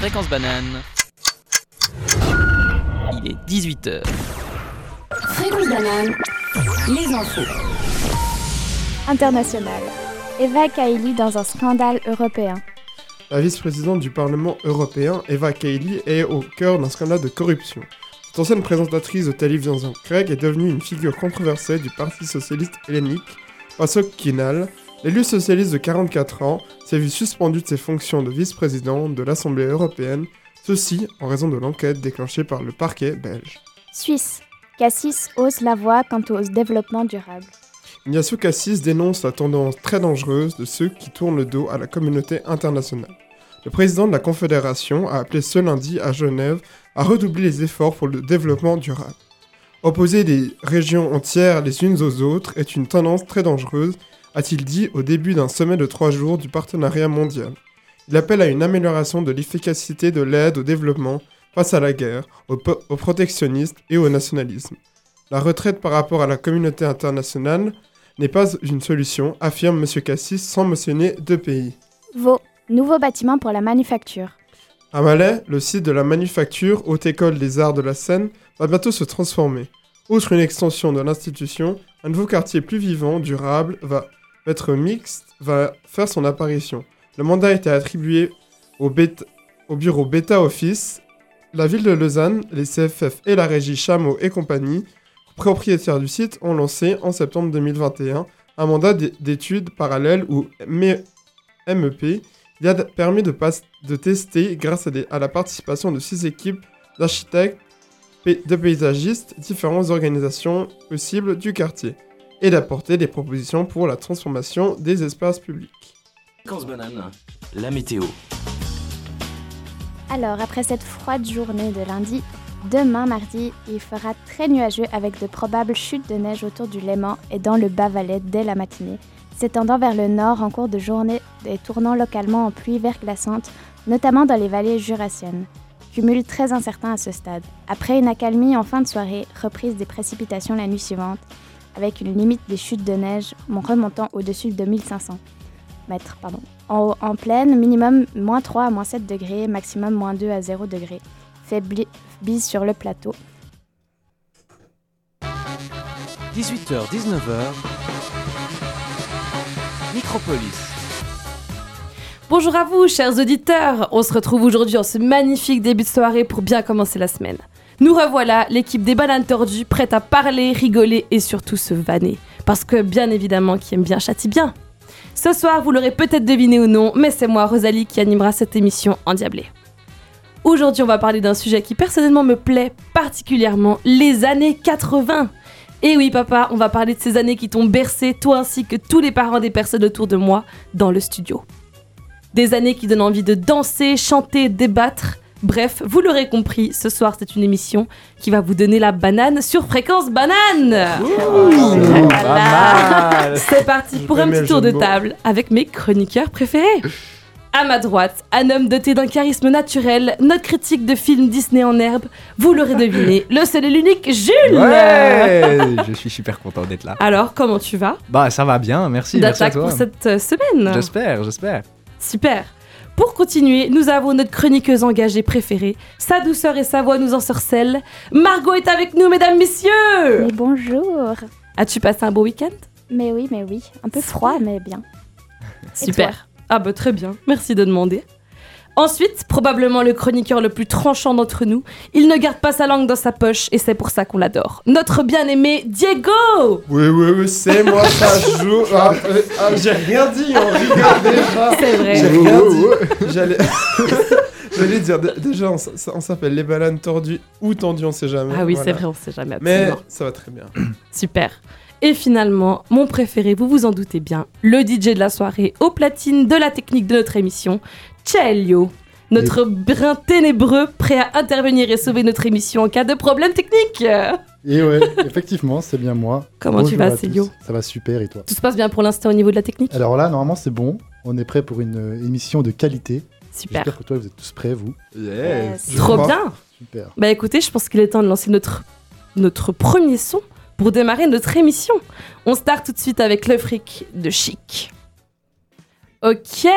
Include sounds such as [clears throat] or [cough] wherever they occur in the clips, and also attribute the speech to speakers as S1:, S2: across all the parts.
S1: Fréquence Banane. Il est 18h.
S2: Fréquence banane, les infos.
S3: International. Eva Kaili dans un scandale européen.
S4: La vice-présidente du Parlement européen, Eva Kaili, est au cœur d'un scandale de corruption. Cette ancienne présentatrice de télévision grecque est devenue une figure controversée du Parti socialiste hellénique, Pasok Kinal. L'élu socialiste de 44 ans s'est vu suspendu de ses fonctions de vice-présidente de l'Assemblée européenne, ceci en raison de l'enquête déclenchée par le parquet belge.
S3: Suisse. Cassis hausse la voix quant au développement durable.
S4: Ignacio Cassis dénonce la tendance très dangereuse de ceux qui tournent le dos à la communauté internationale. Le président de la Confédération a appelé ce lundi à Genève à redoubler les efforts pour le développement durable. Opposer des régions entières les unes aux autres est une tendance très dangereuse, a-t-il dit au début d'un sommet de trois jours du partenariat mondial. Il appelle à une amélioration de l'efficacité de l'aide au développement face à la guerre, au, au protectionnisme et au nationalisme. La retraite par rapport à la communauté internationale n'est pas une solution, affirme M. Cassis sans mentionner deux pays.
S3: Vaud. Nouveau bâtiment pour la manufacture.
S4: À Malais, le site de la manufacture Haute École des Arts de la Seine va bientôt se transformer. Outre une extension de l'institution, un nouveau quartier plus vivant, durable, va être mixte, va faire son apparition. Le mandat a été attribué au, bureau Beta Office. La ville de Lausanne, les CFF et la régie Chameau et compagnie, propriétaires du site, ont lancé en septembre 2021 un mandat d'é- d'études parallèles ou MEP il a permis de, tester, grâce à, la participation de six équipes d'architectes, de paysagistes, différentes organisations possibles du quartier, et d'apporter des propositions pour la transformation des espaces publics.
S5: Banane, la météo.
S3: Alors, après cette froide journée de lundi, demain mardi, il fera très nuageux avec de probables chutes de neige autour du Léman et dans le Bas-Valais dès la matinée, s'étendant vers le nord en cours de journée et tournant localement en pluie verglaçante, notamment dans les vallées jurassiennes. Cumul très incertain à ce stade. Après une accalmie en fin de soirée, reprise des précipitations la nuit suivante, avec une limite des chutes de neige remontant au-dessus de 2500 mètres. Pardon. En, en pleine, minimum moins 3 à moins 7 degrés, maximum moins 2 à 0 degrés. Faibli- bise sur le plateau.
S5: 18h, 19h. Micropolis.
S6: Bonjour à vous, chers auditeurs. On se retrouve aujourd'hui en ce magnifique début de soirée pour bien commencer la semaine. Nous revoilà, l'équipe des bananes tordues, prête à parler, rigoler et surtout se vanner. Parce que, bien évidemment, qui aime bien châtie bien. Ce soir, vous l'aurez peut-être deviné ou non, mais c'est moi, Rosalie, qui animera cette émission endiablée. Aujourd'hui, on va parler d'un sujet qui personnellement me plaît particulièrement, les années 80. Et oui, papa, on va parler de ces années qui t'ont bercé, toi ainsi que tous les parents des personnes autour de moi, dans le studio. Des années qui donnent envie de danser, chanter, débattre. Bref, vous l'aurez compris, ce soir c'est une émission qui va vous donner la banane sur fréquence banane. Voilà. C'est parti pour un petit tour de table avec mes chroniqueurs préférés. À ma droite, un homme doté d'un charisme naturel, notre critique de films Disney en herbe, vous l'aurez deviné, [laughs] le seul et l'unique Jules
S7: Ouais Je suis super content d'être là.
S6: Alors, comment tu vas?
S7: Bah ça va bien, merci.
S6: D'attaque pour cette euh, semaine
S7: J'espère, j'espère.
S6: Super. Pour continuer, nous avons notre chroniqueuse engagée préférée. Sa douceur et sa voix nous ensorcellent. Margot est avec nous, mesdames, messieurs
S3: Mais bonjour
S6: As-tu passé un beau week-end?
S3: Mais oui, mais oui. Un peu froid, mais bien.
S6: Super. Ah bah très bien, merci de demander. Ensuite, probablement le chroniqueur le plus tranchant d'entre nous, il ne garde pas sa langue dans sa poche et c'est pour ça qu'on l'adore. Notre bien-aimé Diego
S4: Oui, oui, oui, c'est moi, ça joue. Ah, euh, ah, [laughs] j'ai rien dit, on rigole déjà.
S6: C'est vrai.
S4: J'ai rien dit. J'allais. [laughs] J'allais dire, dé- déjà, on, s'appelle les bananes tordues ou tendues, on sait jamais.
S6: Ah oui,
S4: Voilà.
S6: c'est vrai, on sait jamais.
S4: Mais
S6: absolument.
S4: ça va très bien. [clears throat]
S6: Super. Et finalement, mon préféré, vous vous en doutez bien, le DJ de la soirée au platine de la technique de notre émission, Celio. Notre brin ténébreux prêt à intervenir et sauver notre émission en cas de problème technique.
S8: Et ouais, [laughs] effectivement, c'est bien moi.
S6: Comment tu vas. Célio
S8: Ça va super et toi
S6: Tout se passe bien pour l'instant au niveau de la technique
S8: Alors là, normalement, c'est bon. On est prêt pour une euh, émission de qualité.
S6: Super.
S8: J'espère que toi, vous êtes tous prêts, vous.
S3: Yes.
S6: Trop bien.
S8: Super.
S6: Bah écoutez, je pense qu'il est temps de lancer notre, notre premier son pour démarrer notre émission. On start tout de suite avec le fric de Chic. Ok,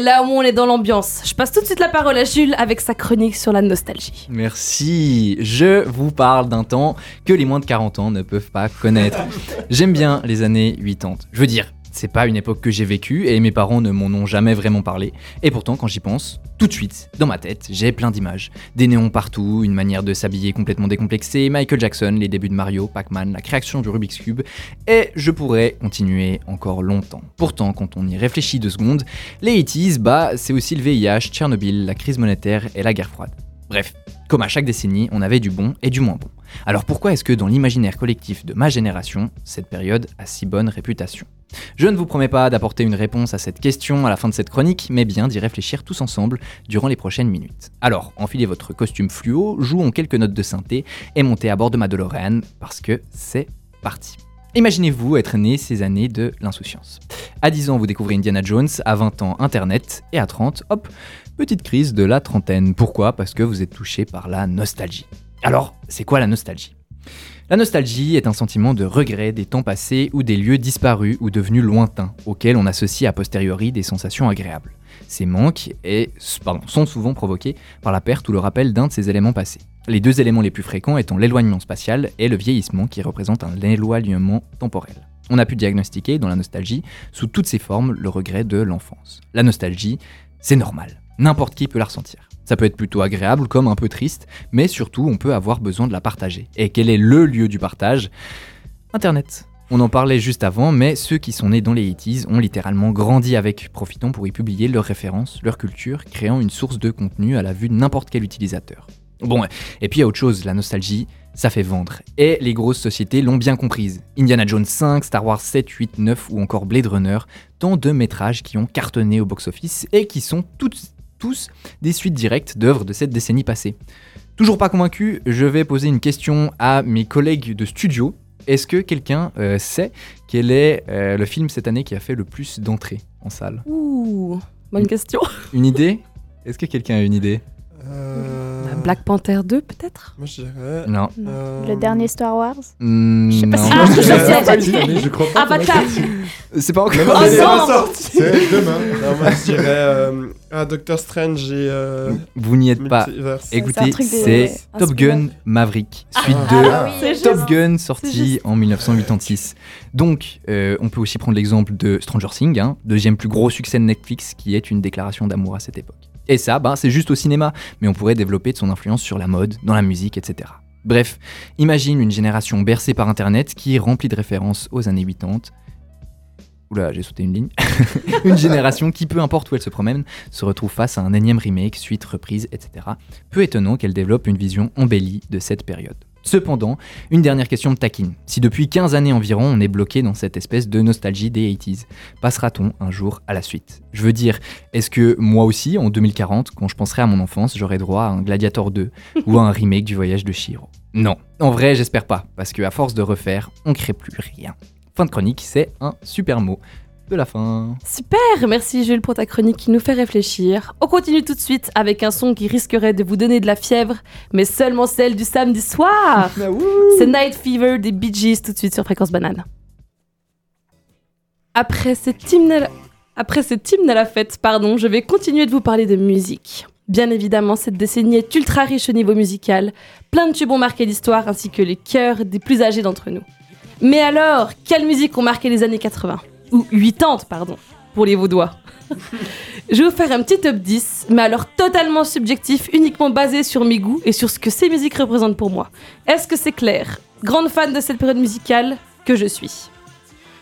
S6: là où on est dans l'ambiance, je passe tout de suite la parole à Jules avec sa chronique sur la nostalgie.
S7: Merci. Je vous parle d'un temps que les moins de 40 ans ne peuvent pas connaître. [laughs] J'aime bien les années 80. Je veux dire, c'est pas une époque que j'ai vécue et mes parents ne m'en ont jamais vraiment parlé. Et pourtant, quand j'y pense, tout de suite, dans ma tête, j'ai plein d'images. Des néons partout, une manière de s'habiller complètement décomplexée, Michael Jackson, les débuts de Mario, Pac-Man, la création du Rubik's Cube, et je pourrais continuer encore longtemps. Pourtant, quand on y réfléchit deux secondes, les 80s, bah, c'est aussi le VIH, Tchernobyl, la crise monétaire et la guerre froide. Bref, comme à chaque décennie, on avait du bon et du moins bon. Alors pourquoi est-ce que dans l'imaginaire collectif de ma génération, cette période a si bonne réputation? Je ne vous promets pas d'apporter une réponse à cette question à la fin de cette chronique, mais bien d'y réfléchir tous ensemble durant les prochaines minutes. Alors, enfilez votre costume fluo, jouons quelques notes de synthé et montez à bord de ma DeLorean, parce que c'est parti. Imaginez-vous être né ces années de l'insouciance. À 10 ans, vous découvrez Indiana Jones, à 20 ans, Internet, et à 30, hop, petite crise de la trentaine. Pourquoi? Parce que vous êtes touché par la nostalgie. Alors, c'est quoi la nostalgie? La nostalgie est un sentiment de regret des temps passés ou des lieux disparus ou devenus lointains, auxquels on associe a posteriori des sensations agréables. Ces manques et, sont souvent provoqués par la perte ou le rappel d'un de ces éléments passés. Les deux éléments les plus fréquents étant l'éloignement spatial et le vieillissement qui représente un éloignement temporel. On a pu diagnostiquer dans la nostalgie, sous toutes ses formes, le regret de l'enfance. La nostalgie, c'est normal. N'importe qui peut la ressentir. Ça peut être plutôt agréable comme un peu triste, mais surtout on peut avoir besoin de la partager. Et quel est le lieu du partage? Internet. On en parlait juste avant, mais ceux qui sont nés dans les 80s ont littéralement grandi avec, profitant pour y publier leurs références, leur culture, créant une source de contenu à la vue de n'importe quel utilisateur. Bon, et puis il y a autre chose, la nostalgie, ça fait vendre. Et les grosses sociétés l'ont bien comprise. Indiana Jones 5, Star Wars 7, 8, 9 ou encore Blade Runner, tant de métrages qui ont cartonné au box-office et qui sont tous des suites directes d'œuvres de cette décennie passée. Toujours pas convaincu, je vais poser une question à mes collègues de studio. Est-ce que quelqu'un euh, sait quel est euh, le film cette année qui a fait le plus d'entrées en salle?
S6: Ouh, bonne question.
S7: Une idée? Est-ce que quelqu'un a une idée?
S4: Euh,
S6: Black Panther 2 peut-être
S4: Moi, je dirais.
S7: Non.
S4: euh,
S3: Le dernier Star Wars
S7: Hmm,
S3: Je sais pas
S7: non.
S3: si-
S6: Ah, je
S8: C'est
S6: sais.
S8: pas [laughs] je crois pas.
S6: Avatar.
S8: dire.
S7: C'est pas encore.
S6: Oh.
S8: C'est demain.
S4: Non, moi, je dirais. Euh, ah, Doctor Strange et. Euh,
S7: Vous n'y êtes pas. Écoutez,
S3: de-
S7: c'est Top Gun. Maverick, suite
S8: Ah,
S7: de
S8: ah,
S6: C'est
S7: Top. Gun sorti en 1986. Donc, euh, on peut aussi prendre l'exemple de Stranger Things, hein, deuxième plus gros succès de Netflix, qui est une déclaration d'amour à cette époque. Et ça, ben, c'est juste au cinéma, mais on pourrait développer de son influence sur la mode, dans la musique, etc. Bref, imagine une génération bercée par Internet qui est remplie de références aux années 80. Oula, j'ai sauté une ligne. [laughs] une génération qui, peu importe où elle se promène, se retrouve face à un énième remake, suite, reprise, etc. Peu étonnant qu'elle développe une vision embellie de cette période. Cependant, une dernière question de taquine. Si depuis 15 années environ on est bloqué dans cette espèce de nostalgie des 80s, passera-t-on un jour à la suite? Je veux dire, est-ce que moi aussi, en 2040, quand je penserai à mon enfance, j'aurai droit à un Gladiator 2 [laughs] ou à un remake du voyage de Shiro? Non. En vrai, j'espère pas, parce qu'à force de refaire, on crée plus rien. Fin de chronique, c'est un super mot de la fin.
S6: Super, merci Jules pour ta chronique qui nous fait réfléchir. On continue tout de suite avec un son qui risquerait de vous donner de la fièvre, mais seulement celle du samedi soir. [laughs] C'est Night Fever des Bee Gees tout de suite sur Fréquence Banane. Après cet hymne à la... Après cet hymne à la fête, pardon, je vais continuer de vous parler de musique. Bien évidemment, cette décennie est ultra riche au niveau musical. Plein de tubes ont marqué l'histoire ainsi que les cœurs des plus âgés d'entre nous. Mais alors, quelle musique ont marqué les années 80 Ou 80, pardon, pour les Vaudois. [laughs] Je vais vous faire un petit top 10, mais alors totalement subjectif, uniquement basé sur mes goûts et sur ce que ces musiques représentent pour moi. Est-ce que c'est clair? Grande fan de cette période musicale que je suis.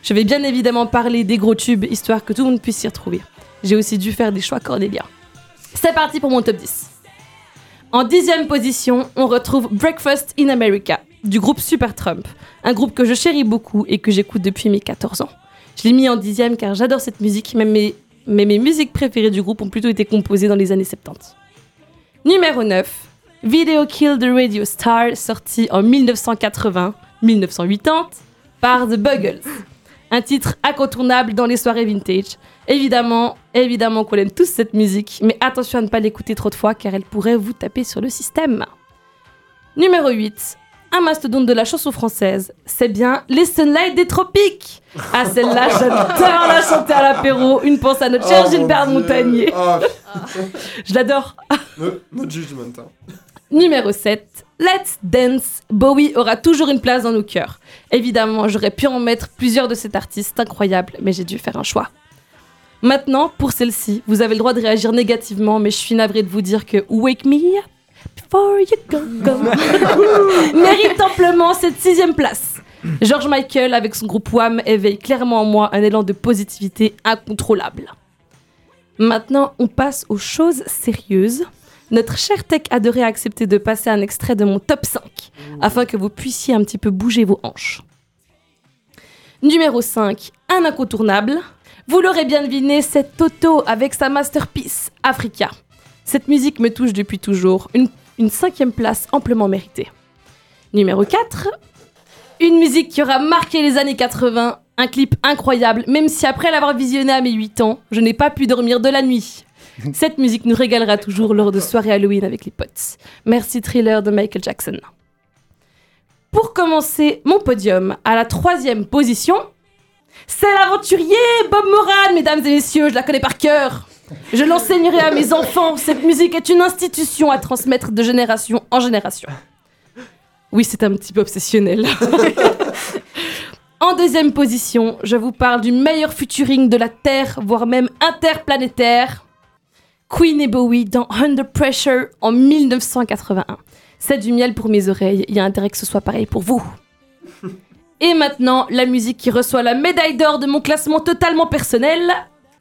S6: Je vais bien évidemment parler des gros tubes, histoire que tout le monde puisse s'y retrouver. J'ai aussi dû faire des choix cornéliens. C'est parti pour mon top 10. En dixième position, on retrouve Breakfast in America, du groupe Supertramp, un groupe que je chéris beaucoup et que j'écoute depuis mes 14 ans. Je l'ai mis en dixième car j'adore cette musique, mais mes musiques préférées du groupe ont plutôt été composées dans les années 70. Numéro 9, Video Kill the Radio Star, sorti en 1980-1980 par The Buggles. Un titre incontournable dans les soirées vintage. Évidemment, évidemment qu'on aime tous cette musique, mais attention à ne pas l'écouter trop de fois car elle pourrait vous taper sur le système. Numéro 8, un mastodonte de la chanson française. C'est bien les Sunlight des tropiques. Ah, celle-là, [laughs] j'adore la chanter à l'apéro. Une pense à notre cher
S4: Oh,
S6: Gilbert
S4: mon.
S6: Montagnier.
S4: Ah, [laughs]
S6: Je l'adore.
S4: no, no judgment. hein.
S6: Numéro 7, Let's Dance. Bowie aura toujours une place dans nos cœurs. Évidemment, j'aurais pu en mettre plusieurs de cet artiste incroyable, mais j'ai dû faire un choix. Maintenant, pour celle-ci, vous avez le droit de réagir négativement, mais je suis navrée de vous dire que Wake Me Up Before You Go Go [laughs] mérite amplement cette sixième place. George Michael, avec son groupe Wham, éveille clairement en moi un élan de positivité incontrôlable. Maintenant, on passe aux choses sérieuses. Notre cher tech adoré a accepté de passer un extrait de mon top 5 afin que vous puissiez un petit peu bouger vos hanches. Numéro 5, un incontournable. Vous l'aurez bien deviné, c'est Toto avec sa masterpiece Africa. Cette musique me touche depuis toujours, une, une cinquième place amplement méritée. Numéro 4, une musique qui aura marqué les années 80, un clip incroyable, même si après l'avoir visionné à mes 8 ans, je n'ai pas pu dormir de la nuit. [laughs] Cette musique nous régalera toujours lors de soirées Halloween avec les potes. Merci Thriller de Michael Jackson. Pour commencer mon podium, à la troisième position, c'est l'aventurier Bob Moran, mesdames et messieurs, je la connais par cœur. Je l'enseignerai à mes enfants. Cette musique est une institution à transmettre de génération en génération. Oui, c'est un petit peu obsessionnel. en deuxième position, je vous parle du meilleur featuring de la Terre, voire même interplanétaire. Queen et Bowie dans Under Pressure en 1981. C'est du miel pour mes oreilles, il y a intérêt que ce soit pareil pour vous. Et maintenant, la musique qui reçoit la médaille d'or de mon classement totalement personnel.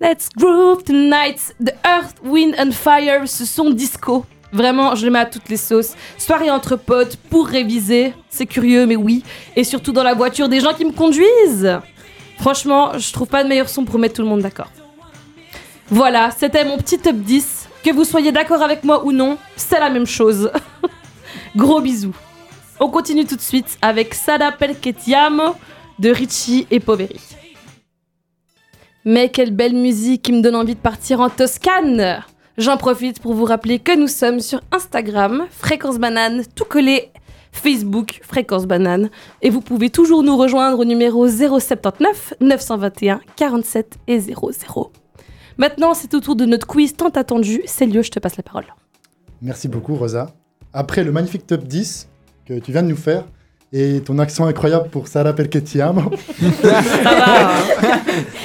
S6: Let's groove tonight, The Earth, Wind and Fire, ce son disco. Vraiment, je le mets à toutes les sauces. Soirée entre potes, pour réviser, c'est curieux, mais oui. Et surtout dans la voiture des gens qui me conduisent. Franchement, je trouve pas de meilleur son pour mettre tout le monde d'accord. Voilà, c'était mon petit top 10. Que vous soyez d'accord avec moi ou non, c'est la même chose. [laughs] Gros bisous. On continue tout de suite avec Sada Pelketiamo de Ricci et Poveri. Mais quelle belle musique qui me donne envie de partir en Toscane J'en profite pour vous rappeler que nous sommes sur Instagram, Fréquence Banane, tout collé, Facebook, Fréquence Banane, et vous pouvez toujours nous rejoindre au numéro 079 921 47 et 00. Maintenant, c'est au tour de notre quiz tant attendu. Célio, je te passe la parole.
S8: Merci beaucoup, Rosa. Après le magnifique top 10 que tu viens de nous faire et ton accent incroyable pour Sarah [laughs]
S6: va hein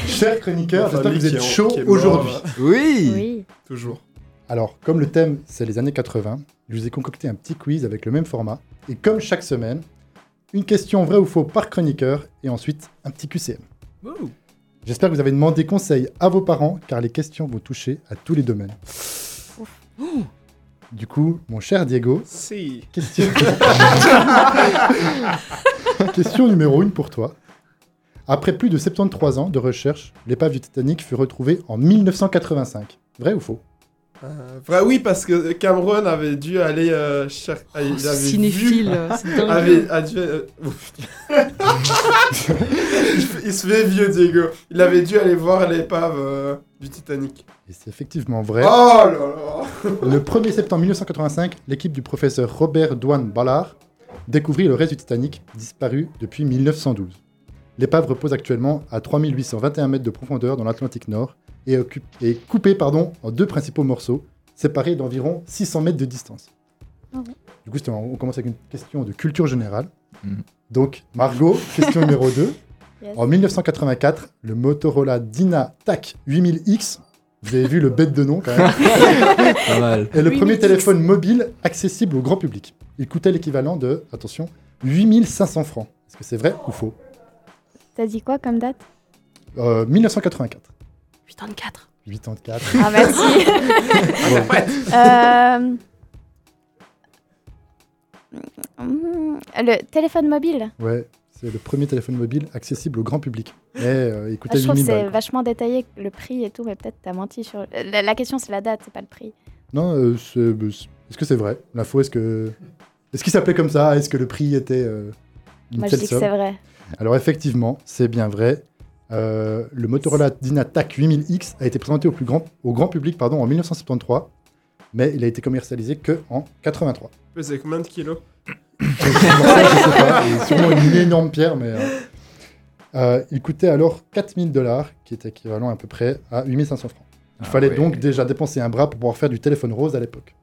S8: cher chroniqueur, j'espère que vous êtes chaud aujourd'hui.
S7: Oui.
S3: Oui.
S4: Toujours.
S8: Alors, comme le thème, c'est les années 80, je vous ai concocté un petit quiz avec le même format. Et comme chaque semaine, une question vrai ou faux par chroniqueur et ensuite un petit QCM. J'espère que vous avez demandé conseil à vos parents car les questions vont toucher à tous les domaines. Du coup, mon cher Diego,
S4: Si.
S8: question, [laughs] question numéro 1 pour toi. Après plus de 73 ans de recherche, l'épave du Titanic fut retrouvée en 1985. Vrai ou faux?
S4: Euh, vrai, oui, parce que Cameron avait dû aller euh, cher- ah, il avait
S6: Cinéphile, [laughs] c'est dingue.
S4: avait, a dû, euh, [laughs] il, se fait vieux, Diego. Il avait dû aller voir l'épave euh, du Titanic.
S8: Et c'est effectivement vrai.
S4: Oh là là
S8: Le 1er septembre 1985, l'équipe du professeur Robert Douane Ballard découvrit le reste du Titanic, disparu depuis 1912. L'épave repose actuellement à 3821 mètres de profondeur dans l'Atlantique Nord et occupe- est coupée pardon, en deux principaux morceaux, séparés d'environ 600 mètres de distance.
S3: Ah.
S8: Du coup, on commence avec une question de culture générale.
S7: Mhm.
S8: Donc, Margot, [laughs] question numéro 2.
S3: Yes.
S8: En 1984, le Motorola Dyna TAC 8000X, vous avez vu le bête de nom quand même, [laughs]
S7: Pas mal.
S8: est le
S6: 8000X.
S8: premier téléphone mobile accessible au grand public. Il coûtait l'équivalent de, attention, 8500 francs. Est-ce que c'est vrai ou faux?
S3: T'as dit quoi comme date?
S8: Euh, 1984.
S6: 84.
S8: 84.
S3: Ah merci. [laughs]
S8: Bon,
S3: Euh, hmm, Le téléphone mobile.
S8: ouais, c'est le premier téléphone mobile accessible au grand public. Mais euh, il
S3: Ah, je trouve que
S8: 8000
S3: c'est
S8: balles.
S3: vachement détaillé le prix et tout, mais peut-être t'as menti sur. La, la question c'est la date, c'est pas le prix.
S8: Non, euh, c'est- euh, c'est- est-ce que c'est vrai? L'info, est-ce que. Est-ce qu'il s'appelait comme ça? Est-ce que le prix était euh, une
S3: Moi je dis que c'est vrai.
S8: Alors effectivement, c'est bien vrai. Euh, le Motorola Dynatac 8000X a été présenté au, plus grand, au grand public pardon, en 1973, mais il a été commercialisé que en 83.
S4: Pesait combien de kilos?
S8: Ça, je sais pas. Et sûrement une énorme pierre, mais. euh, euh, il coûtait alors 4000 dollars, qui est équivalent à peu près à 8500 francs. Il
S7: Ah
S8: fallait
S7: ouais.
S8: donc déjà dépenser un bras pour pouvoir faire du téléphone rose à l'époque.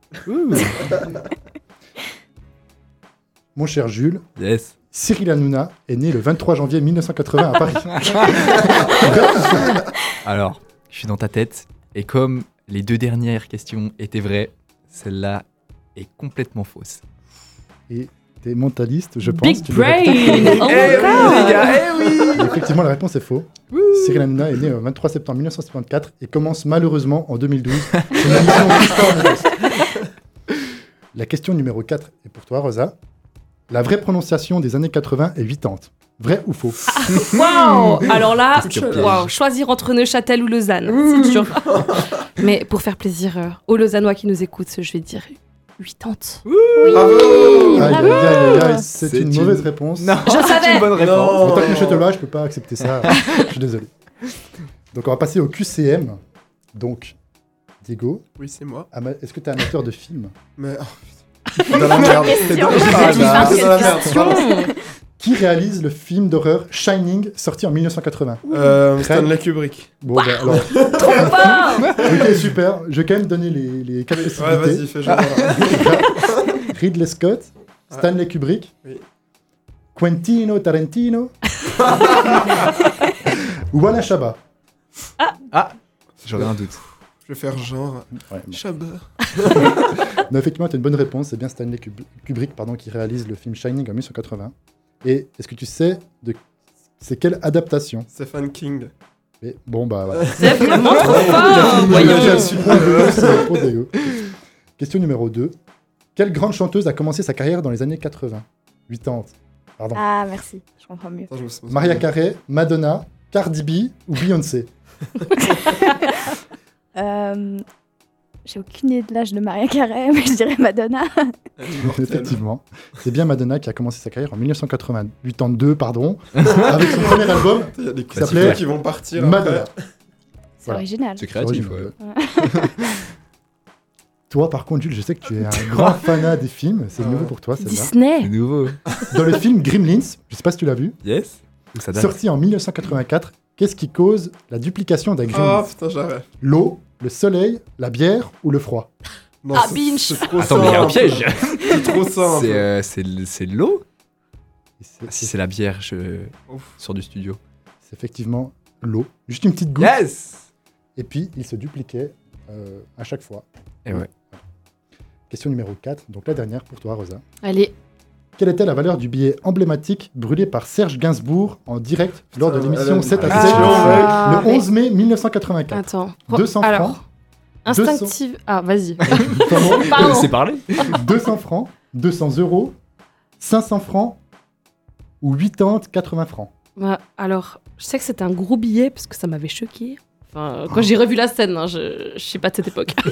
S8: Mon cher Jules,
S7: Yes.
S8: Cyril Hanouna est né le 23 janvier 1980 à Paris. [laughs]
S7: Alors, je suis dans ta tête, et comme les deux dernières questions étaient vraies, celle-là est complètement fausse.
S8: T'es mentaliste, je pense.
S6: Big
S8: tu
S6: brain [laughs] Oh my god
S8: Mais Effectivement, la réponse est faux. Cyril Hanouna est né le 23 septembre 1974 et commence malheureusement en 2012 [laughs] son émission Mister Modeste. La question numéro 4 est pour toi, Rosa. La vraie prononciation des années 80 est 80. Vrai ou faux?
S6: Waouh [laughs] Alors là, choisir entre Neuchâtel ou Lausanne, c'est dur. [laughs] Mais pour faire plaisir euh, aux Lausannois qui nous écoutent, je vais dire 80.
S4: Bravo
S8: Aïe,
S3: bravo.
S8: C'est
S7: C'est
S8: une
S7: une-
S8: mauvaise réponse.
S7: Non,
S6: Je savais.
S7: c'est une bonne réponse.
S4: Non.
S8: En tant que neuchâtelois, je peux pas accepter ça. [laughs] je suis désolé. Donc on va passer au QCM. Donc, Diego,
S4: Oui, c'est moi.
S8: est-ce que tu es amateur de films?
S4: Mais. oh, dans la merde. T'es dans. Ah, dans la merde.
S8: Qui réalise le film d'horreur Shining, sorti en 1980
S4: Euh, Stanley Kubrick.
S8: Bon, bah, alors, [laughs]
S6: Trop fort [laughs]
S8: ok, super. Je vais quand même donner les, les quatre
S4: Ouais, vas-y, fais genre. [laughs]
S8: Ridley Scott, Stanley Kubrick,
S4: Oui.
S8: Quentino Tarantino ou Walla Shaba.
S7: J'aurais un doute.
S4: Je vais faire genre.
S8: Ouais. [laughs] Non, effectivement, tu as une bonne réponse. C'est bien Stanley Kub- Kubrick pardon, qui réalise le film Shining en 1980. Et est-ce que tu sais de c'est quelle adaptation?
S4: Stephen King.
S8: Mais bon, bah voilà.
S6: C'est vraiment trop fort Voyons.
S8: Question numéro 2. Quelle grande chanteuse a commencé sa carrière dans les années 80 80. Pardon.
S3: Ah, merci, je comprends mieux.
S8: Maria Carey, Madonna, Cardi B ou Beyoncé? [laughs]
S3: Euh, J'ai aucune idée de l'âge de Maria Carey, [laughs] mais je dirais Madonna.
S8: Effectivement. C'est bien Madonna qui a commencé sa carrière en 1982, pardon, avec son premier album, [laughs]
S4: Il y a des
S8: Ça s'appelait
S4: qui vont partir.
S8: Madonna.
S3: C'est
S8: Voilà.
S3: original.
S7: C'est créatif, ouais. [laughs]
S8: Toi, par contre, Jules, je sais que tu es un grand fanat des films. C'est nouveau pour toi, celle-là.
S7: C'est
S6: Disney
S7: nouveau.
S8: Dans le film Gremlins, je sais pas si tu l'as vu,
S7: Yes ça
S8: sorti en 1984, qu'est-ce qui cause la duplication d'un
S4: Oh
S8: Gremlins?
S4: putain, j'arrête.
S8: L'eau, le soleil, la bière ou le froid?
S4: Non,
S6: Ah,
S4: c'est-
S6: binge.
S4: C'est trop
S7: Attends, mais il y a un piège
S4: C'est trop simple.
S7: C'est euh, c'est l- c'est l'eau?
S8: C'est-
S7: Si c'est la bière, je
S4: Ouf.
S7: sors du studio.
S8: C'est effectivement l'eau. Juste une petite goutte.
S7: Yes
S8: Et puis, il se dupliquait euh, à chaque fois.
S7: Et ouais.
S8: Question numéro 4, donc la dernière pour toi, Rosa.
S6: Allez,
S8: Quelle était la valeur du billet emblématique brûlé par Serge Gainsbourg en direct lors de
S4: Putain,
S8: l'émission
S4: elle a
S8: 7 à
S4: une
S8: 7
S4: question,
S6: Ah,
S8: le
S6: mais-
S8: 11 mai 1984
S6: attends.
S8: 200
S6: Alors,
S8: francs.
S6: instinctive... Ah, vas-y. [laughs]
S7: Laissez parler [laughs]
S8: 200 francs, 200 euros, 500 francs ou 80, 80 francs.
S6: Ouais, alors, je sais que c'était un gros billet parce que ça m'avait choqué. Enfin, quand j'ai revu la scène, hein, je, je suis pas de cette époque. [laughs]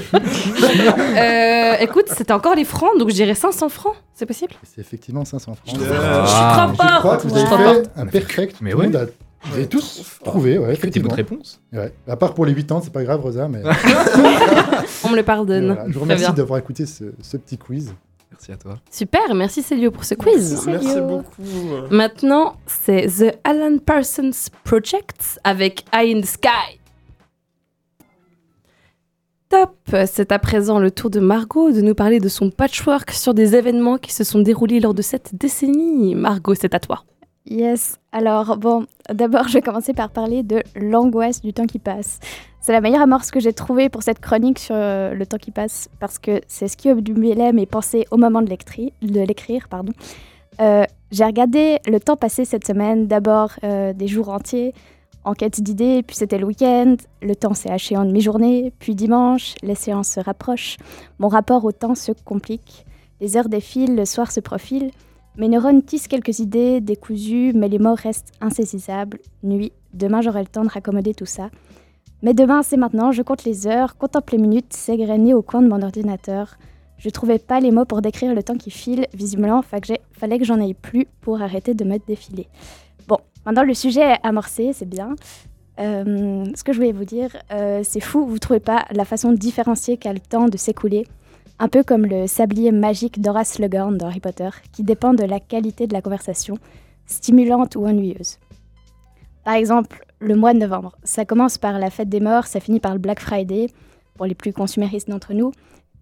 S6: Euh, écoute, c'était encore les francs, donc je dirais 500 francs. C'est possible?
S8: C'est effectivement 500 francs.
S6: Je suis
S7: Ah,
S6: trop
S8: Je crois
S6: forte
S8: que vous avez fait un perfect.
S7: Mais
S8: Tout le
S7: ouais.
S8: monde a- Vous avez tous trouvé, ouais,
S7: Des
S8: effectivement.
S7: bonnes réponses
S8: Ouais. À part pour les 8 ans, c'est pas grave, Rosa, mais [laughs]
S6: On me le pardonne.
S8: voilà. je vous
S6: Très
S8: remercie
S6: bien.
S8: d'avoir écouté ce, ce petit quiz.
S7: Merci à toi.
S6: Super, merci Célio pour ce quiz.
S3: Merci.
S4: Merci
S3: Célio.
S4: beaucoup.
S6: Maintenant, c'est The Alan Parsons Project avec Eye in the Sky. C'est à présent le tour de Margot de nous parler de son patchwork sur des événements qui se sont déroulés lors de cette décennie. Margot, c'est à toi.
S3: Yes. Alors, bon, d'abord, je vais commencer par parler de l'angoisse du temps qui passe. C'est la meilleure amorce que j'ai trouvée pour cette chronique sur euh, le temps qui passe, parce que c'est ce qui obnubilait mes pensées au moment de l'écrire. Euh, j'ai regardé le temps passé cette semaine, d'abord euh, des jours entiers, en quête d'idées, puis c'était le week-end, le temps s'est haché en demi-journée, puis dimanche, les séances se rapprochent, mon rapport au temps se complique, les heures défilent, le soir se profile, mes neurones tissent quelques idées décousues, mais les mots restent insaisissables. Nuit, demain j'aurai le temps de raccommoder tout ça. Mais demain, c'est maintenant, je compte les heures, contemple les minutes s'égrener au coin de mon ordinateur. Je trouvais pas les mots pour décrire le temps qui file, visiblement, fallait que j'en aie plus pour arrêter de me défiler. Maintenant le sujet est amorcé, c'est bien. Euh, ce que je voulais vous dire, euh, c'est fou, vous trouvez pas la façon différenciée qu'a le temps de s'écouler? Un peu comme le sablier magique d'Horace Slughorn dans Harry Potter, qui dépend de la qualité de la conversation, stimulante ou ennuyeuse. Par exemple, le mois de novembre. Ça commence par la fête des morts, ça finit par le Black Friday, pour les plus consuméristes d'entre nous.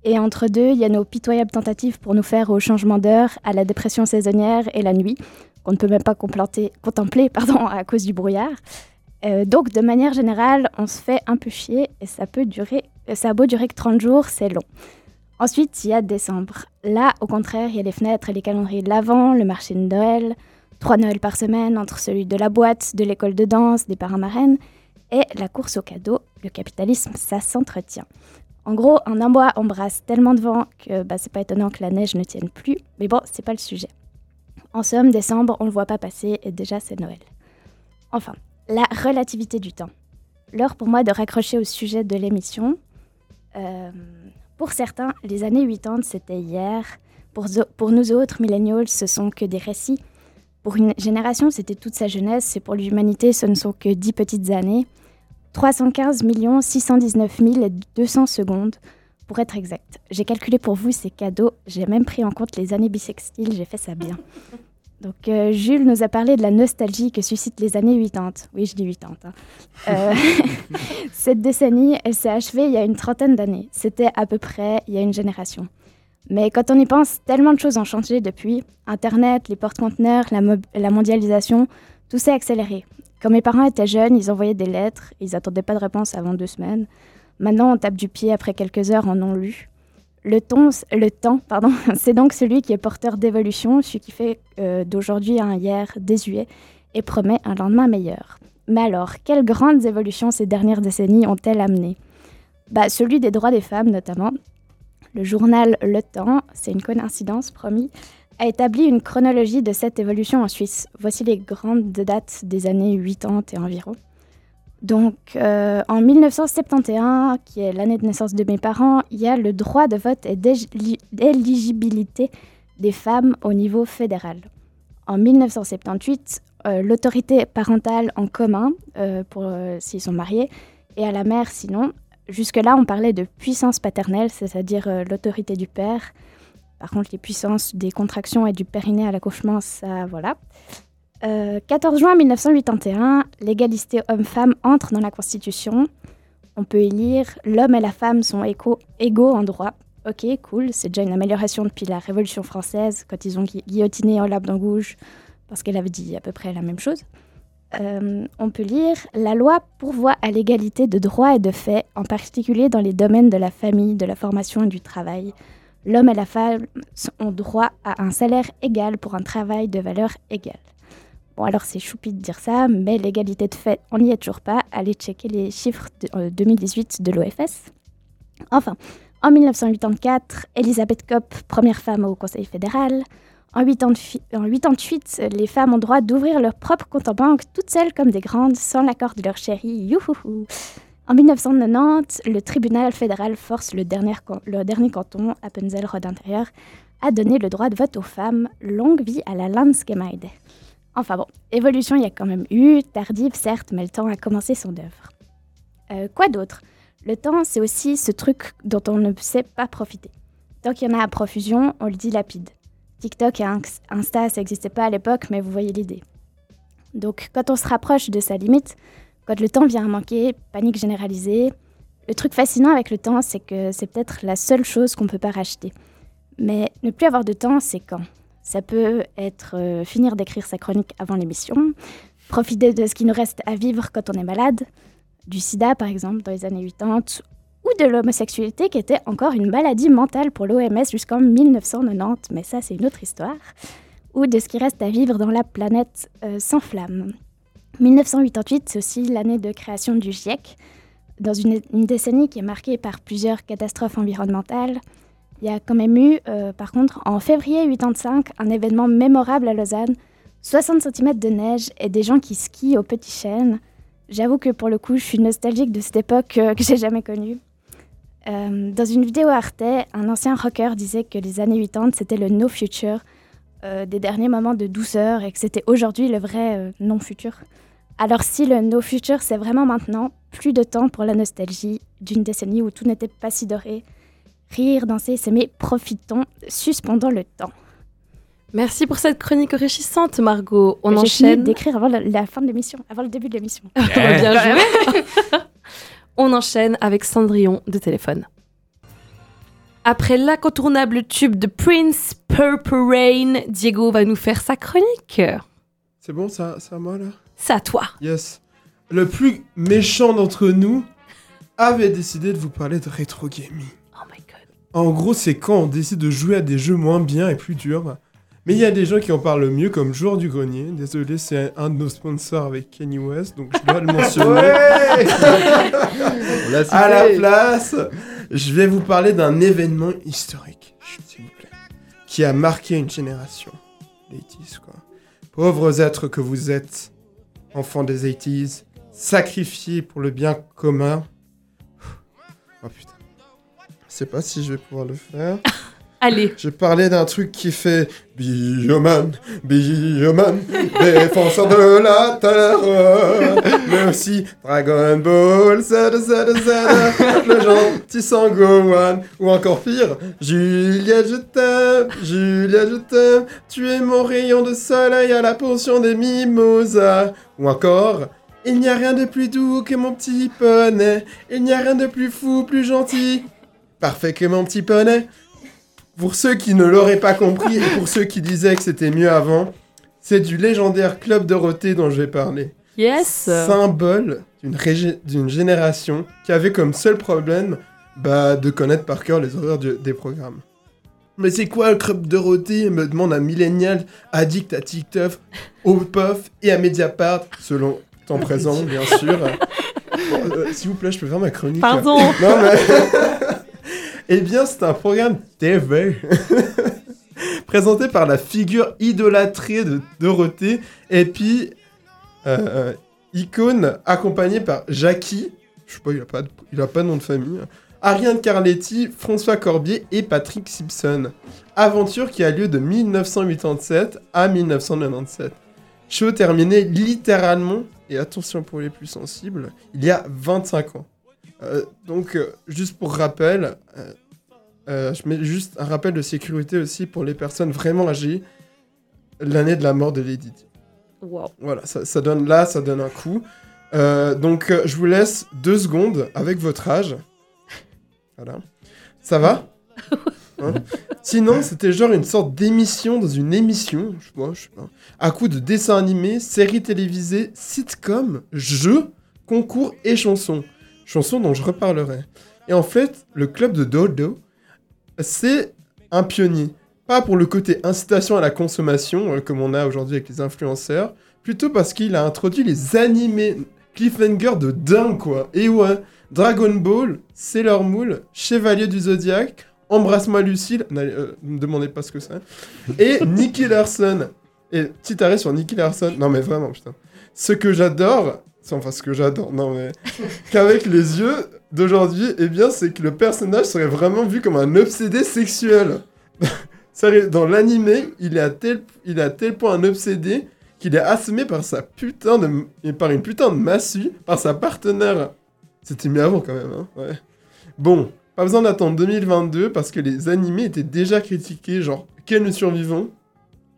S3: Et entre deux, il y a nos pitoyables tentatives pour nous faire au changement d'heure, à la dépression saisonnière et la nuit, qu'on ne peut même pas contempler, pardon, [laughs] à cause du brouillard. Euh, donc, de manière générale, on se fait un peu chier et ça peut durer, ça a beau durer que 30 jours, c'est long. Ensuite, il y a décembre. Là, au contraire, il y a les fenêtres et les calendriers de l'Avent, le marché de Noël, trois Noëls par semaine entre celui de la boîte, de l'école de danse, des parents marraines et la course aux cadeaux. Le capitalisme, ça s'entretient. En gros, en un mois, on brasse tellement de vent que bah, c'est pas étonnant que la neige ne tienne plus. Mais bon, c'est pas le sujet. En somme, décembre, on le voit pas passer et déjà c'est Noël. Enfin, la relativité du temps. L'heure pour moi de raccrocher au sujet de l'émission. Euh, pour certains, les années 80, c'était hier. Pour, nous autres, millennials, ce sont que des récits. Pour une génération, c'était toute sa jeunesse, et pour l'humanité, ce ne sont que 10 petites années. 315 619 200 secondes, pour être exact. J'ai calculé pour vous ces cadeaux, j'ai même pris en compte les années bissextiles, j'ai fait ça bien. Donc euh, Jules nous a parlé de la nostalgie que suscitent les années 80. Oui, je dis 80. hein. Euh, [laughs] cette décennie, elle s'est achevée il y a une trentaine d'années. C'était à peu près il y a une génération. Mais quand on y pense, tellement de choses ont changé depuis. Internet, les porte-conteneurs, la, mo- la mondialisation, tout s'est accéléré. Quand mes parents étaient jeunes, ils envoyaient des lettres, ils n'attendaient pas de réponse avant deux semaines. Maintenant, on tape du pied après quelques heures en non lu. Le, temps, pardon, [laughs] c'est donc celui qui est porteur d'évolution, celui qui fait euh, d'aujourd'hui un hier désuet et promet un lendemain meilleur. Mais alors, quelles grandes évolutions ces dernières décennies ont-elles amené bah, Celui des droits des femmes, notamment. Le journal Le Temps, c'est une coïncidence, promis, a établi une chronologie de cette évolution en Suisse. Voici les grandes dates des années 80 et environ. Donc, euh, en 1971, qui est l'année de naissance de mes parents, il y a le droit de vote et d'éli- d'éligibilité des femmes au niveau fédéral. En 1978, euh, l'autorité parentale en commun, euh, pour s'ils sont mariés, et à la mère sinon. Jusque-là, on parlait de puissance paternelle, c'est-à-dire l'autorité du père. Par contre, les puissances des contractions et du périnée à l'accouchement, ça, voilà. Euh, 14 juin 1981, l'égalité homme-femme entre dans la Constitution. On peut y lire L'homme et la femme sont égaux en droit. Ok, cool, c'est déjà une amélioration depuis la Révolution française, quand ils ont gui- guillotiné Olympe d'Angouge, parce qu'elle avait dit à peu près la même chose. Euh, on peut lire La loi pourvoit à l'égalité de droits et de faits, en particulier dans les domaines de la famille, de la formation et du travail. L'homme et la femme ont droit à un salaire égal pour un travail de valeur égale. Bon, alors c'est choupi de dire ça, mais l'égalité de fait, on n'y est toujours pas. Allez checker les chiffres de euh, 2018 de l'OFS. Enfin, en 1984, Elisabeth Kopp, première femme au Conseil fédéral. En 88, en 88, les femmes ont droit d'ouvrir leur propre compte en banque, toutes seules comme des grandes, sans l'accord de leur chéri. Youhouhou. En 1990, le tribunal fédéral force le dernier, canton, Appenzell Rhodes intérieur, à donner le droit de vote aux femmes. Longue vie à la Landsgemeinde. Enfin bon, évolution il y a quand même eu, tardive certes, mais le temps a commencé son œuvre. Euh, quoi d'autre? Le temps, c'est aussi ce truc dont on ne sait pas profiter. Tant qu'il y en a à profusion, on le dilapide. TikTok et Insta, ça n'existait pas à l'époque, mais vous voyez l'idée. Donc quand on se rapproche de sa limite, quand le temps vient à manquer, panique généralisée, le truc fascinant avec le temps, c'est que c'est peut-être la seule chose qu'on ne peut pas racheter. Mais ne plus avoir de temps, c'est quand? Ça peut être euh, finir d'écrire sa chronique avant l'émission, profiter de ce qui nous reste à vivre quand on est malade, du sida par exemple dans les années 80, ou de l'homosexualité qui était encore une maladie mentale pour l'OMS jusqu'en 1990, mais ça c'est une autre histoire, ou de ce qui reste à vivre dans la planète euh, sans flamme. 1988, c'est aussi l'année de création du GIEC, dans une, une décennie qui est marquée par plusieurs catastrophes environnementales. Il y a quand même eu, euh, par contre, en février 85, un événement mémorable à Lausanne, 60 cm de neige et des gens qui skient au petit chêne. J'avoue que pour le coup, je suis nostalgique de cette époque euh, que j'ai jamais connue. Euh, dans une vidéo Arte, un ancien rocker disait que les années 80, c'était le no future, des derniers moments de douceur, et que c'était aujourd'hui le vrai non futur. Alors si le no future, c'est vraiment maintenant, plus de temps pour la nostalgie d'une décennie où tout n'était pas si doré. Rire, danser, s'aimer, profitons, suspendons le temps.
S6: Merci pour cette chronique enrichissante, Margot. On
S3: J'ai fini
S6: enchaîne.
S3: d'écrire avant la, la fin de l'émission, avant le début de l'émission. [laughs]
S6: Bien joué. [laughs] On enchaîne avec Cendrillon de téléphone. Après l'incontournable tube de Prince, Purple Rain, Diego va nous faire sa chronique.
S4: C'est bon, ça, ça à moi là?
S6: C'est à toi.
S4: Yes. Le plus méchant d'entre nous avait décidé de vous parler de rétro gaming. En gros, c'est quand on décide de jouer à des jeux moins bien et plus durs. Mais il y a des gens qui en parlent mieux, comme Joueur du Grenier. Désolé, c'est un de nos sponsors avec Kanye West, donc je dois le mentionner. [laughs]
S8: Cité.
S4: À la place, je vais vous parler d'un événement historique, s'il vous plaît, qui a marqué une génération. Les 80s, quoi. Pauvres êtres que vous êtes, enfants des 80s, sacrifiés pour le bien commun. Oh putain. Je sais pas si je vais pouvoir le faire. [laughs]
S6: Allez.
S4: Je parlais d'un truc qui fait Bioman, Bioman, défenseur de la terre, mais aussi Dragon Ball, Z, Z, Z, le gentil Sangohan, ou encore pire, Juliette, je t'aime, Juliette, je t'aime, tu es mon rayon de soleil à la potion des mimosas, ou encore. Il n'y a rien de plus doux que mon petit poney. Il n'y a rien de plus fou, plus gentil. Parfait que mon petit poney. Pour ceux qui ne l'auraient pas compris et pour ceux qui disaient que c'était mieux avant, c'est du légendaire Club Dorothée dont je vais parler.
S6: Yes.
S4: Symbole d'une génération qui avait comme seul problème bah, de connaître par cœur les horaires du- des programmes. Mais c'est quoi le Club Dorothée me demande un millénial addict à TikTok, au POF et à Mediapart, selon temps présent, bien sûr. [laughs] Bon, euh, S'il vous plaît, je peux faire ma chronique
S6: Pardon.
S4: non, mais. [laughs] eh bien, c'est un programme TV [laughs] présenté par la figure idolâtrée de Dorothée et puis euh, euh, icône accompagnée par Jackie. Je sais pas, il a pas, de, il a pas de nom de famille. Ariane Carletti, François Corbier et Patrick Simpson. Aventure qui a lieu de 1987 à 1997. Show terminé littéralement, et attention pour les plus sensibles, il y a 25 ans. Euh, donc, euh, juste pour rappel, euh, je mets juste un rappel de sécurité aussi pour les personnes vraiment âgées. L'année de la mort de Lady Di.
S6: Wow.
S4: Voilà, ça, ça donne là, ça donne un coup. Euh, donc, euh, je vous laisse deux secondes avec votre âge. Voilà. Ça va? [laughs] Hein? Sinon, c'était genre une sorte d'émission dans une émission, je sais pas, je sais pas. À coup de dessins animés, séries télévisées, sitcoms, jeux, concours et chansons. Chansons dont je reparlerai. Et en fait, le club de Dodo, c'est un pionnier. Pas pour le côté incitation à la consommation, euh, comme on a aujourd'hui avec les influenceurs, plutôt parce qu'il a introduit les animés cliffhanger de dingue, quoi. Et ouais, Dragon Ball, Sailor Moon, Chevalier du Zodiaque, Embrasse-moi Lucille, euh, ne me demandez pas ce que c'est, et [laughs] Nicky Larson. Et petit arrêt sur Nicky Larson, non mais vraiment, putain. Ce que j'adore, enfin ce que j'adore, non mais, [laughs] qu'avec les yeux d'aujourd'hui, eh bien, c'est que le personnage serait vraiment vu comme un obsédé sexuel. [laughs] Dans l'animé, il est à tel, point un obsédé qu'il est assommé par sa putain de, par une putain de massue par sa partenaire. C'était mieux avant quand même, hein. Bon, pas besoin d'attendre 2022 parce que les animés étaient déjà critiqués, genre quel nous survivons.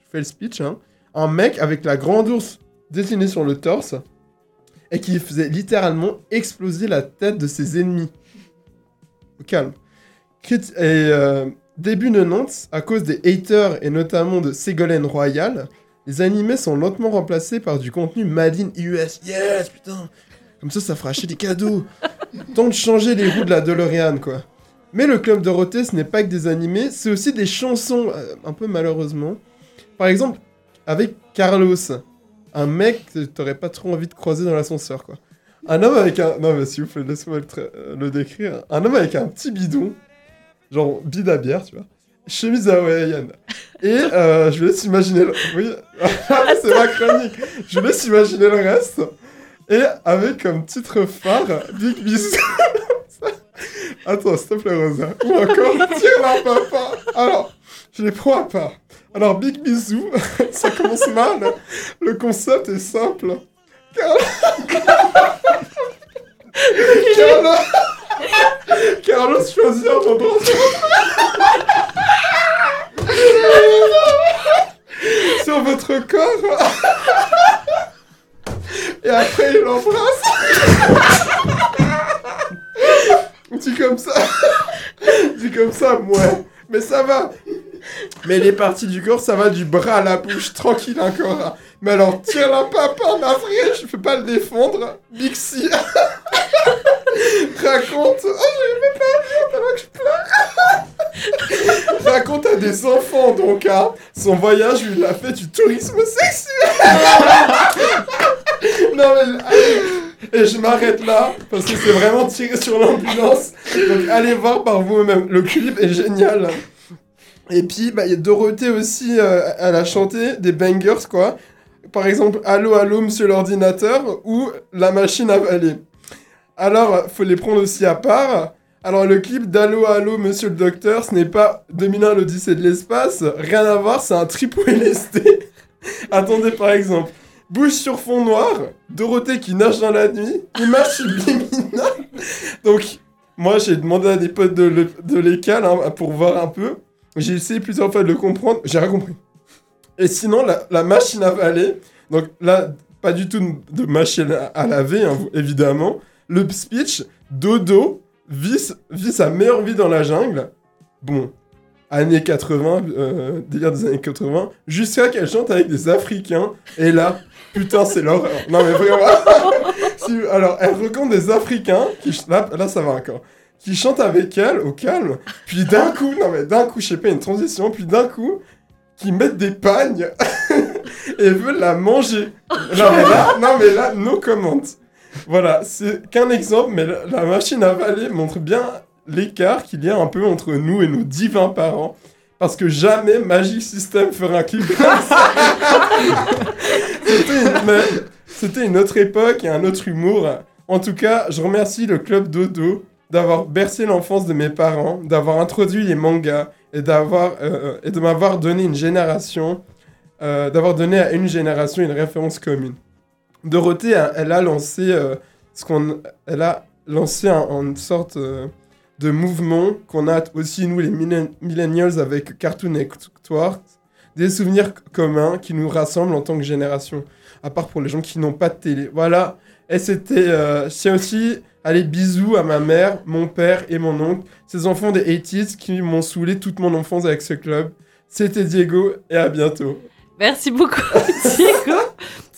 S4: Je fais le speech, hein. Un mec avec la grande ours dessinée sur le torse et qui faisait littéralement exploser la tête de ses ennemis. Au calme. Et euh, début 90, à cause des haters et notamment de Ségolène Royal, les animés sont lentement remplacés par du contenu Made in US. Yes, putain Comme ça, ça fera acheter des cadeaux [laughs] Tant de changer les roues de la DeLorean, quoi. Mais le Club Dorothée, ce n'est pas que des animés, c'est aussi des chansons, euh, un peu malheureusement. Par exemple, avec Carlos, un mec que t'aurais pas trop envie de croiser dans l'ascenseur, quoi. Un homme avec un... Non, mais s'il vous plaît, laisse-moi le, euh, décrire. Un homme avec un petit bidon, genre bide à bière, tu vois. Chemise hawaïenne. Et euh, je vous laisse imaginer... Le... Oui, [laughs] c'est ma chronique. Je vous laisse imaginer le reste. Et avec comme titre phare, Big Bisou. [laughs] Attends, s'il te plaît, Rosa. Ou encore, tire la papa. Alors, je les prends à part. Alors, Big Bisou, [laughs] ça commence mal. Le concept est simple. Carla... [laughs] Carla... Carlos choisit un endroit sur [laughs] sur votre corps. Et après, il l'embrasse. [laughs] Dis comme ça. [laughs] Dis comme ça, ouais. Mais ça va. Mais les parties du corps, ça va du bras à la bouche, tranquille encore. Mais alors, tire-la pas par ma frère, je peux pas le défendre. Bixi. [laughs] Raconte. Oh, je pas tellement que je pleure. Raconte à des enfants, donc, hein. Son voyage, il l'a fait du tourisme sexuel. non, mais. Et je m'arrête là, parce que c'est vraiment tiré sur l'ambulance. Donc, allez voir par vous-même. Le clip est génial. Et puis, bah, il y a Dorothée aussi, euh, elle a chanté des bangers, quoi. Par exemple, Allô, allô, monsieur l'ordinateur, ou La machine à valer. Alors, faut les prendre aussi à part. Alors, le clip d'Allô, allô, monsieur le docteur, ce n'est pas 2001, l'Odyssée de l'espace. Rien à voir, c'est un trip [laughs] LSD. Attendez, par exemple, Bouche sur fond noir, Dorothée qui nage dans la nuit, image subliminale. Donc, moi, j'ai demandé à des potes de, de l'école hein, pour voir un peu. J'ai essayé plusieurs fois de le comprendre, j'ai rien compris. Et sinon, la, machine à valer, donc là, pas du tout de machine à, laver, hein, évidemment. Le speech, Dodo vit, vit sa meilleure vie dans la jungle. Bon, années 80, euh, délire des années 80, jusqu'à qu'elle chante avec des Africains. Et là, putain, c'est l'horreur. Non, mais vraiment. [laughs] Si- alors, elle rencontre des Africains, qui, là, ça va encore, qui chantent avec elle au calme, puis d'un coup, non, mais d'un coup, je sais pas, une transition, puis d'un coup, qui mettent des pagnes [laughs] et veulent la manger. Non, mais là, non, mais là, no comment. Voilà, c'est qu'un exemple, mais la, la machine à valer montre bien l'écart qu'il y a un peu entre nous et nos divins parents. Parce que jamais Magic System fera un clip comme ça. [laughs] C'était une, mais c'était une autre époque et un autre humour. En tout cas, je remercie le club Dodo d'avoir bercé l'enfance de mes parents, d'avoir introduit les mangas et d'avoir euh, et de m'avoir donné une génération, euh, d'avoir donné à une génération une référence commune. Dorothée, elle, a lancé euh, ce qu'on, elle a lancé un- une sorte euh, de mouvement qu'on a aussi nous les millen- millennials avec Cartoon Network, des souvenirs communs qui nous rassemblent en tant que génération, à part pour les gens qui n'ont pas de télé. Voilà. Et c'était, euh, tiens aussi Allez, bisous à ma mère, mon père et mon oncle, ces enfants des 80s qui m'ont saoulé toute mon enfance avec ce club. C'était Diego et à bientôt.
S6: Merci beaucoup, [laughs] Diego,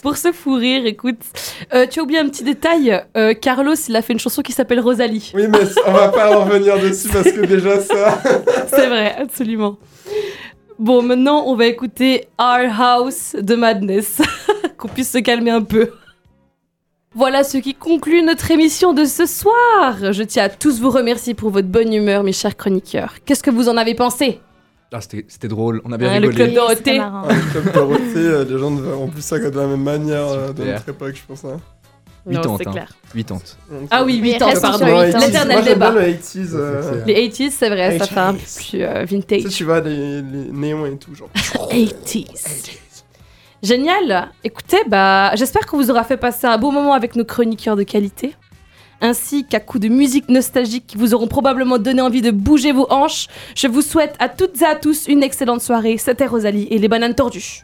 S6: pour ce fou rire. Écoute, Euh, tu as oublié un petit détail. euh, Carlos, il a fait une chanson qui s'appelle Rosalie.
S4: Oui, mais on va pas en revenir dessus parce que déjà ça. [laughs]
S6: C'est vrai, absolument. Bon, maintenant, on va écouter Our House de Madness. [laughs] Qu'on puisse se calmer un peu. Voilà ce qui conclut notre émission de ce soir. Je tiens à tous vous remercier pour votre bonne humeur, mes chers chroniqueurs. Qu'est-ce que vous en avez pensé?
S7: Ah, c'était c'était drôle, on a bien
S6: le
S7: rigolé.
S6: club Dorothée.
S3: c'était marrant.
S4: Comme [laughs] Dorothée, euh, les gens ne verront plus ça que de la même manière euh, de
S7: Super.
S4: notre époque, je pense. Hein.
S7: Huit
S6: Non,
S7: ans,
S6: c'est
S7: hein.
S6: clair.
S7: 80.
S6: Ah oui,
S3: Oui,
S6: 8 ans,
S3: reste
S6: pardon. L'éternel
S4: Moi, j'aime bien
S6: débat.
S4: le 80s. euh,
S6: Les 80s, c'est vrai, ça fait un peu
S4: 80s.
S6: plus euh,
S4: Tu sais,
S6: vintage.
S4: tu vois, les, les néons et tout, genre.
S6: 80s. Génial. Écoutez, bah, j'espère qu'on vous aura fait passer un beau moment avec nos chroniqueurs de qualité, ainsi qu'à coups de musique nostalgique qui vous auront probablement donné envie de bouger vos hanches. Je vous souhaite à toutes et à tous une excellente soirée. C'était Rosalie et les bananes tordues.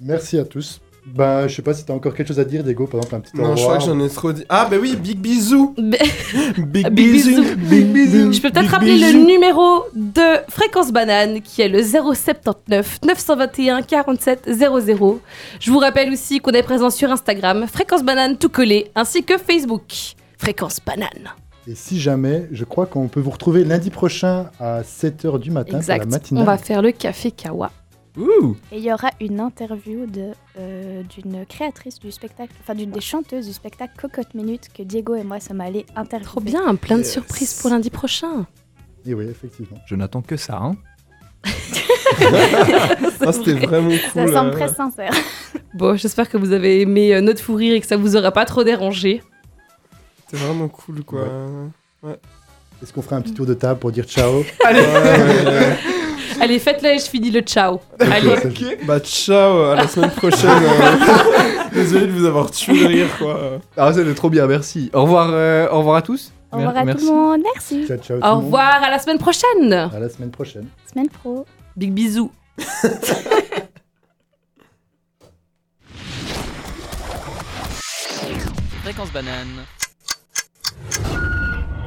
S8: Merci à tous. Ben, je sais pas si t'as encore quelque chose à dire, Diego, par exemple un petit au
S4: Non, je crois que j'en ai trop dit. Ah, bah oui, big bisous. [laughs]
S6: Big bisous.
S4: Big bisous.
S6: Je peux peut-être rappeler
S4: bisous.
S6: le numéro de Fréquence Banane qui est le 079 921 47 00. Je vous rappelle aussi qu'on est présent sur Instagram, Fréquence Banane tout collé, ainsi que Facebook, Fréquence Banane.
S8: Et si jamais, je crois qu'on peut vous retrouver lundi prochain à 7h du matin pour
S6: Exact.
S8: la matinale.
S6: On va faire le café Kawa.
S7: Ouh
S3: Et il y aura une interview de, euh, d'une créatrice du spectacle, enfin d'une des chanteuses du spectacle Cocotte Minute que Diego et moi sommes allés interviewer.
S6: Trop bien, plein de
S4: Yes.
S6: surprises pour lundi prochain.
S8: Et oui, effectivement.
S7: Je n'attends que ça, hein. [laughs]
S4: Ah, c'était vraiment cool.
S3: Ça semble
S4: euh,
S3: très sincère.
S6: Bon, j'espère que vous avez aimé euh, notre fou rire et que ça vous aura pas trop dérangé.
S4: C'était vraiment cool, quoi.
S8: Est-ce qu'on ferait un petit tour de table pour dire ciao [laughs]
S4: Allez,
S6: Allez, faites-le et je finis le ciao. Allez.
S4: Bah, ciao, à la semaine prochaine. euh. [laughs] Désolé de vous avoir tué de rire, quoi.
S7: Ah, c'était trop bien, merci. Au revoir, euh, au revoir à tous.
S3: Au revoir à
S7: Merci.
S3: tout le monde. Merci.
S8: Ciao, ciao. tout
S6: Au
S8: monde.
S6: revoir, à la semaine prochaine.
S8: À la semaine prochaine.
S3: Semaine pro.
S6: Big bisous. [laughs]
S1: Fréquence banane.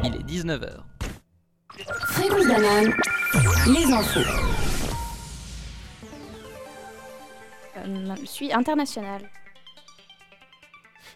S1: Il est 19h.
S2: Fréquence banane. Les infos.
S3: Euh, je suis internationale.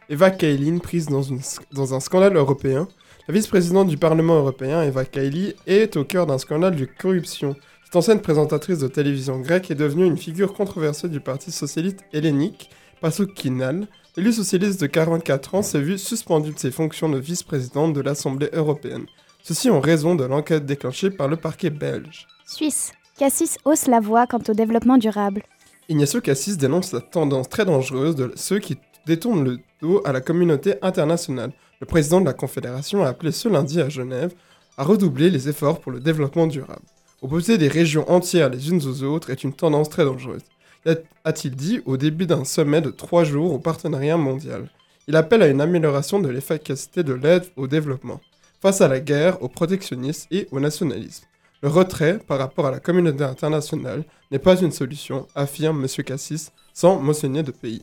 S4: Eva Kaili, prise dans, une- dans un scandale européen. La vice-présidente du Parlement européen, Eva Kaili, est au cœur d'un scandale de corruption. Cette ancienne présentatrice de télévision grecque est devenue une figure controversée du parti socialiste hellénique, Pasok Kinal. L'élu socialiste de 44 ans s'est vu suspendu de ses fonctions de vice-présidente de l'Assemblée européenne. Ceci en raison de l'enquête déclenchée par le parquet belge.
S3: Suisse. Cassis hausse la voix quant au développement durable.
S4: Ignacio Cassis dénonce la tendance très dangereuse de ceux qui détournent le dos à la communauté internationale. Le président de la Confédération a appelé ce lundi à Genève à redoubler les efforts pour le développement durable. Opposer des régions entières les unes aux autres est une tendance très dangereuse, a-t-il dit au début d'un sommet de trois jours au partenariat mondial. Il appelle à une amélioration de l'efficacité de l'aide au développement, face à la guerre, au protectionnisme et au nationalisme. Le retrait par rapport à la communauté internationale n'est pas une solution, affirme M. Cassis, sans mentionner de pays.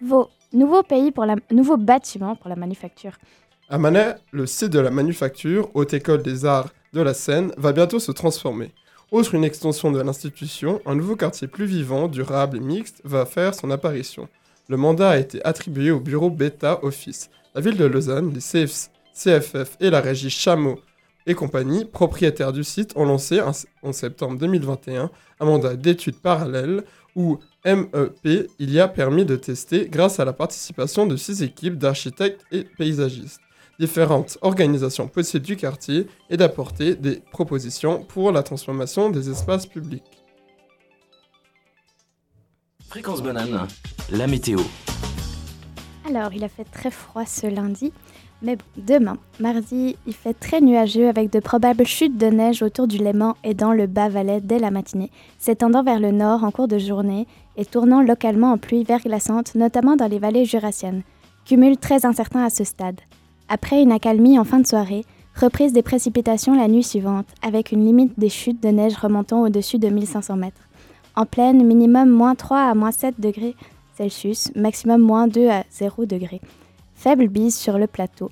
S3: Nouveau, pays pour la... Nouveau bâtiment pour la manufacture.
S4: À Manet, le site de la manufacture, Haute École des Arts de la Seine, va bientôt se transformer. Outre une extension de l'institution, un nouveau quartier plus vivant, durable et mixte va faire son apparition. Le mandat a été attribué au bureau Beta Office. La ville de Lausanne, les CF- CFF et la régie Chameau et compagnie, propriétaires du site, ont lancé en septembre 2021 un mandat d'études parallèles où MEP il y a permis de tester grâce à la participation de six équipes d'architectes et paysagistes différentes organisations possibles du quartier et d'apporter des propositions pour la transformation des espaces publics.
S5: Fréquence banane, la météo.
S3: Alors, il a fait très froid ce lundi, mais bon, demain, mardi, il fait très nuageux avec de probables chutes de neige autour du Léman et dans le bas-Valais dès la matinée, s'étendant vers le nord en cours de journée et tournant localement en pluie verglaçante, notamment dans les vallées jurassiennes. Cumul très incertain à ce stade. Après une accalmie en fin de soirée, reprise des précipitations la nuit suivante, avec une limite des chutes de neige remontant au-dessus de 1500 mètres. En pleine, minimum moins 3 à moins 7 degrés Celsius, maximum moins 2 à 0 degrés. Faible bise sur le plateau.